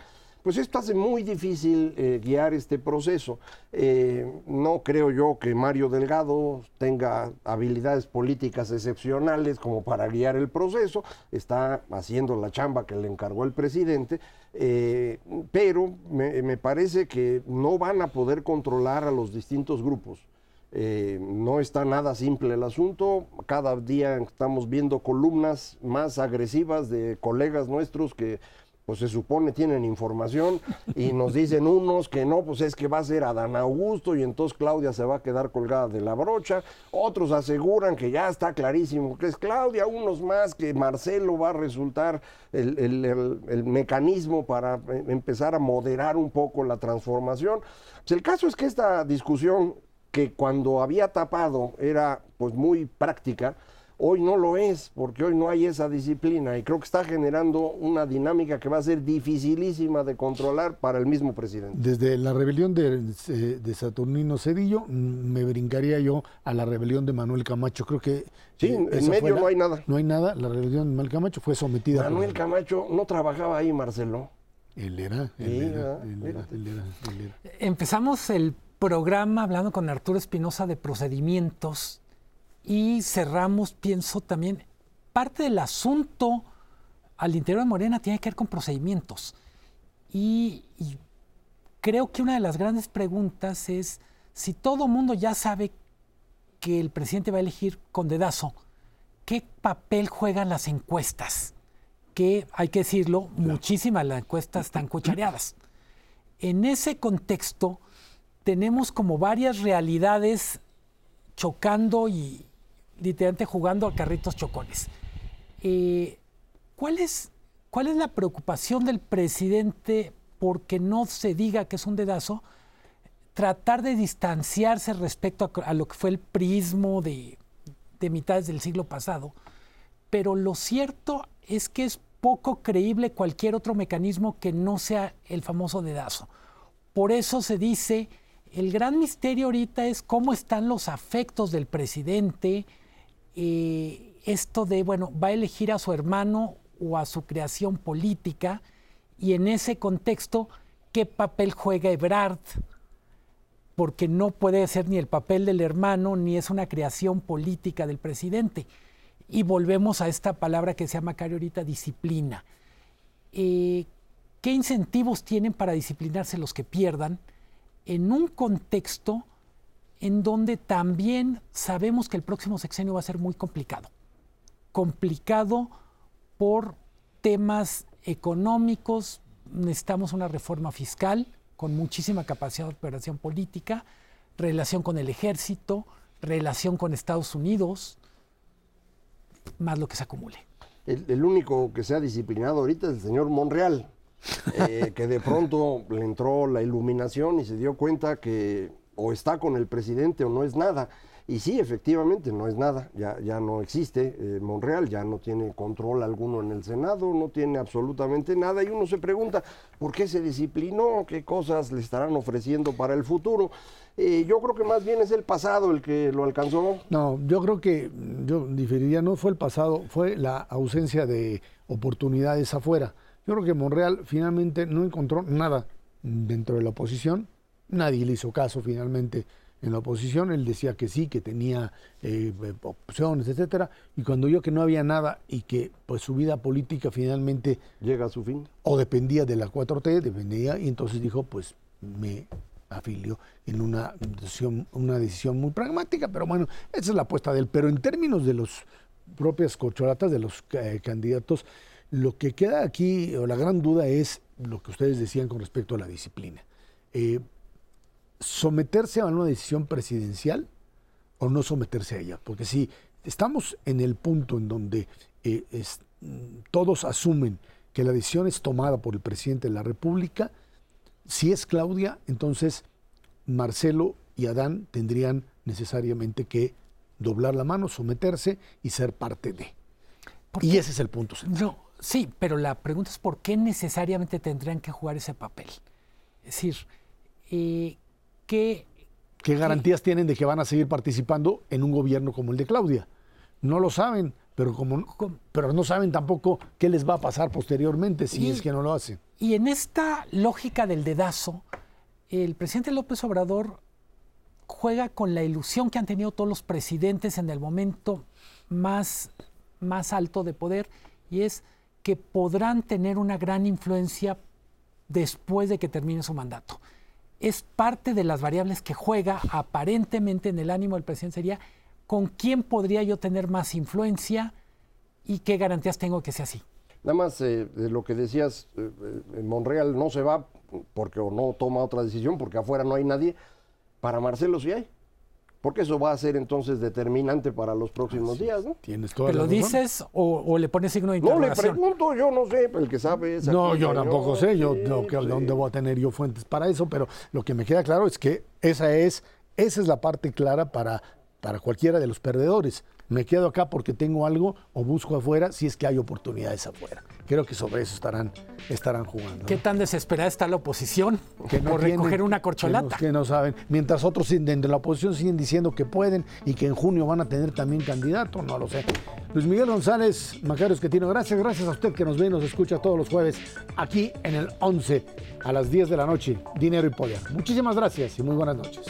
pues esto hace muy difícil eh, guiar este proceso. Eh, no creo yo que Mario Delgado tenga habilidades políticas excepcionales como para guiar el proceso, está haciendo la chamba que le encargó el presidente, eh, pero me, parece que no van a poder controlar a los distintos grupos. No está nada simple el asunto. Cada día estamos viendo columnas más agresivas de colegas nuestros que pues se supone tienen información y nos dicen unos que no, pues es que va a ser Adán Augusto y entonces Claudia se va a quedar colgada de la brocha, otros aseguran que ya está clarísimo que es Claudia, unos más que Marcelo va a resultar el, el mecanismo para eh, empezar a moderar un poco la transformación. Pues el caso es que esta discusión que cuando había tapado era pues muy práctica, Hoy no lo es, porque hoy no hay esa disciplina y creo que está generando una dinámica que va a ser dificilísima de controlar para el mismo presidente.
Desde la rebelión de, de Saturnino Cedillo, mm, me brincaría yo a la rebelión de Manuel Camacho. Creo que.
Sí, eh, en medio no hay nada.
No hay nada. La rebelión de Manuel Camacho fue sometida.
Manuel Camacho no trabajaba ahí, Marcelo.
Él era, él, era,
Empezamos el programa hablando con Arturo Espinosa de procedimientos y cerramos, pienso también, parte del asunto al interior de Morena tiene que ver con procedimientos. Y, creo que una de las grandes preguntas es si todo mundo ya sabe que el presidente va a elegir con dedazo, ¿qué papel juegan las encuestas? Que, hay que decirlo, muchísimas las encuestas están cuchareadas. En ese contexto, tenemos como varias realidades chocando y, literalmente jugando a carritos chocones. Eh, ¿cuál, es, ¿Cuál es la preocupación del presidente porque no se diga que es un dedazo? Tratar de distanciarse respecto a, lo que fue el prismo de, de mitades del siglo pasado, pero lo cierto es que es poco creíble cualquier otro mecanismo que no sea el famoso dedazo. Por eso se dice, el gran misterio ahorita es cómo están los afectos del presidente, eh, esto de, bueno, va a elegir a su hermano o a su creación política y en ese contexto, ¿qué papel juega Ebrard? Porque no puede ser ni el papel del hermano ni es una creación política del presidente. Y volvemos a esta palabra que se llama Cari ahorita, disciplina. Eh, ¿Qué incentivos tienen para disciplinarse los que pierdan en un contexto en donde también sabemos que el próximo sexenio va a ser muy complicado. Complicado por temas económicos, necesitamos una reforma fiscal con muchísima capacidad de operación política, relación con el ejército, relación con Estados Unidos, más lo que se acumule.
El, único que se ha disciplinado ahorita es el señor Monreal, eh, que de pronto le entró la iluminación y se dio cuenta que o está con el presidente o no es nada. Y sí, efectivamente, no es nada, ya, ya no existe eh, Monreal, ya no tiene control alguno en el Senado, no tiene absolutamente nada y uno se pregunta, ¿por qué se disciplinó? ¿Qué cosas le estarán ofreciendo para el futuro? Eh, yo creo que más bien es el pasado el que lo alcanzó.
No, yo creo que, yo diferiría, no fue el pasado, fue la ausencia de oportunidades afuera. Yo creo que Monreal finalmente no encontró nada dentro de la oposición, Nadie le hizo caso finalmente en la oposición. Él decía que sí, que tenía eh, opciones, etcétera. Y cuando vio que no había nada y que pues su vida política finalmente
llega a su fin
o dependía de la 4T, dependía y entonces dijo pues me afilio en una decisión, una decisión muy pragmática, pero bueno, esa es la apuesta de él. Pero en términos de los propias corcholatas de los eh, candidatos, lo que queda aquí, o la gran duda es lo que ustedes decían con respecto a la disciplina. Eh, someterse a una decisión presidencial o no someterse a ella. Porque si estamos en el punto en donde eh, todos asumen que la decisión es tomada por el presidente de la República, si es Claudia, entonces Marcelo y Adán tendrían necesariamente que doblar la mano, someterse y ser parte de. Y ese es el punto
No, sí, pero la pregunta es por qué necesariamente tendrían que jugar ese papel. Es decir, eh, ¿Qué,
garantías tienen de que van a seguir participando en un gobierno como el de Claudia? No lo saben, pero, como, pero no saben tampoco qué les va a pasar posteriormente si es que no lo hacen.
Y en esta lógica del dedazo, el presidente López Obrador juega con la ilusión que han tenido todos los presidentes en el momento más, más alto de poder, y es que podrán tener una gran influencia después de que termine su mandato es parte de las variables que juega aparentemente en el ánimo del presidente sería con quién podría yo tener más influencia y qué garantías tengo que sea así.
Nada más eh, de lo que decías, eh, eh, en Monreal no se va porque o no toma otra decisión, porque afuera no hay nadie. Para Marcelo sí hay. Porque eso va a ser entonces determinante para los próximos días, ¿no?
Tienes toda
¿Te
la
lo
razón.
dices o, o le pones signo de
No le
interrogación?
pregunto, yo no sé, el que sabe es
No, yo tampoco sé, yo
Sí,
no, que,
sí.
dónde voy a tener yo fuentes para eso, pero lo que me queda claro es que esa es, esa es la parte clara para, para cualquiera de los perdedores. Me quedo acá porque tengo algo o busco afuera si es que hay oportunidades afuera. Creo que sobre eso estarán, estarán jugando. ¿no?
¿Qué tan desesperada está la oposición
que no
por
tienen,
recoger una
que no-
corcholata?
Que no, saben. Mientras otros de la oposición siguen diciendo que pueden y que en junio van a tener también candidato, no lo sé. Luis Miguel González, Macario Esquetino, gracias, gracias a usted que nos ve y nos escucha todos los jueves aquí en el 11 a las 10 de la noche, Dinero y Poder. Muchísimas gracias y muy buenas noches.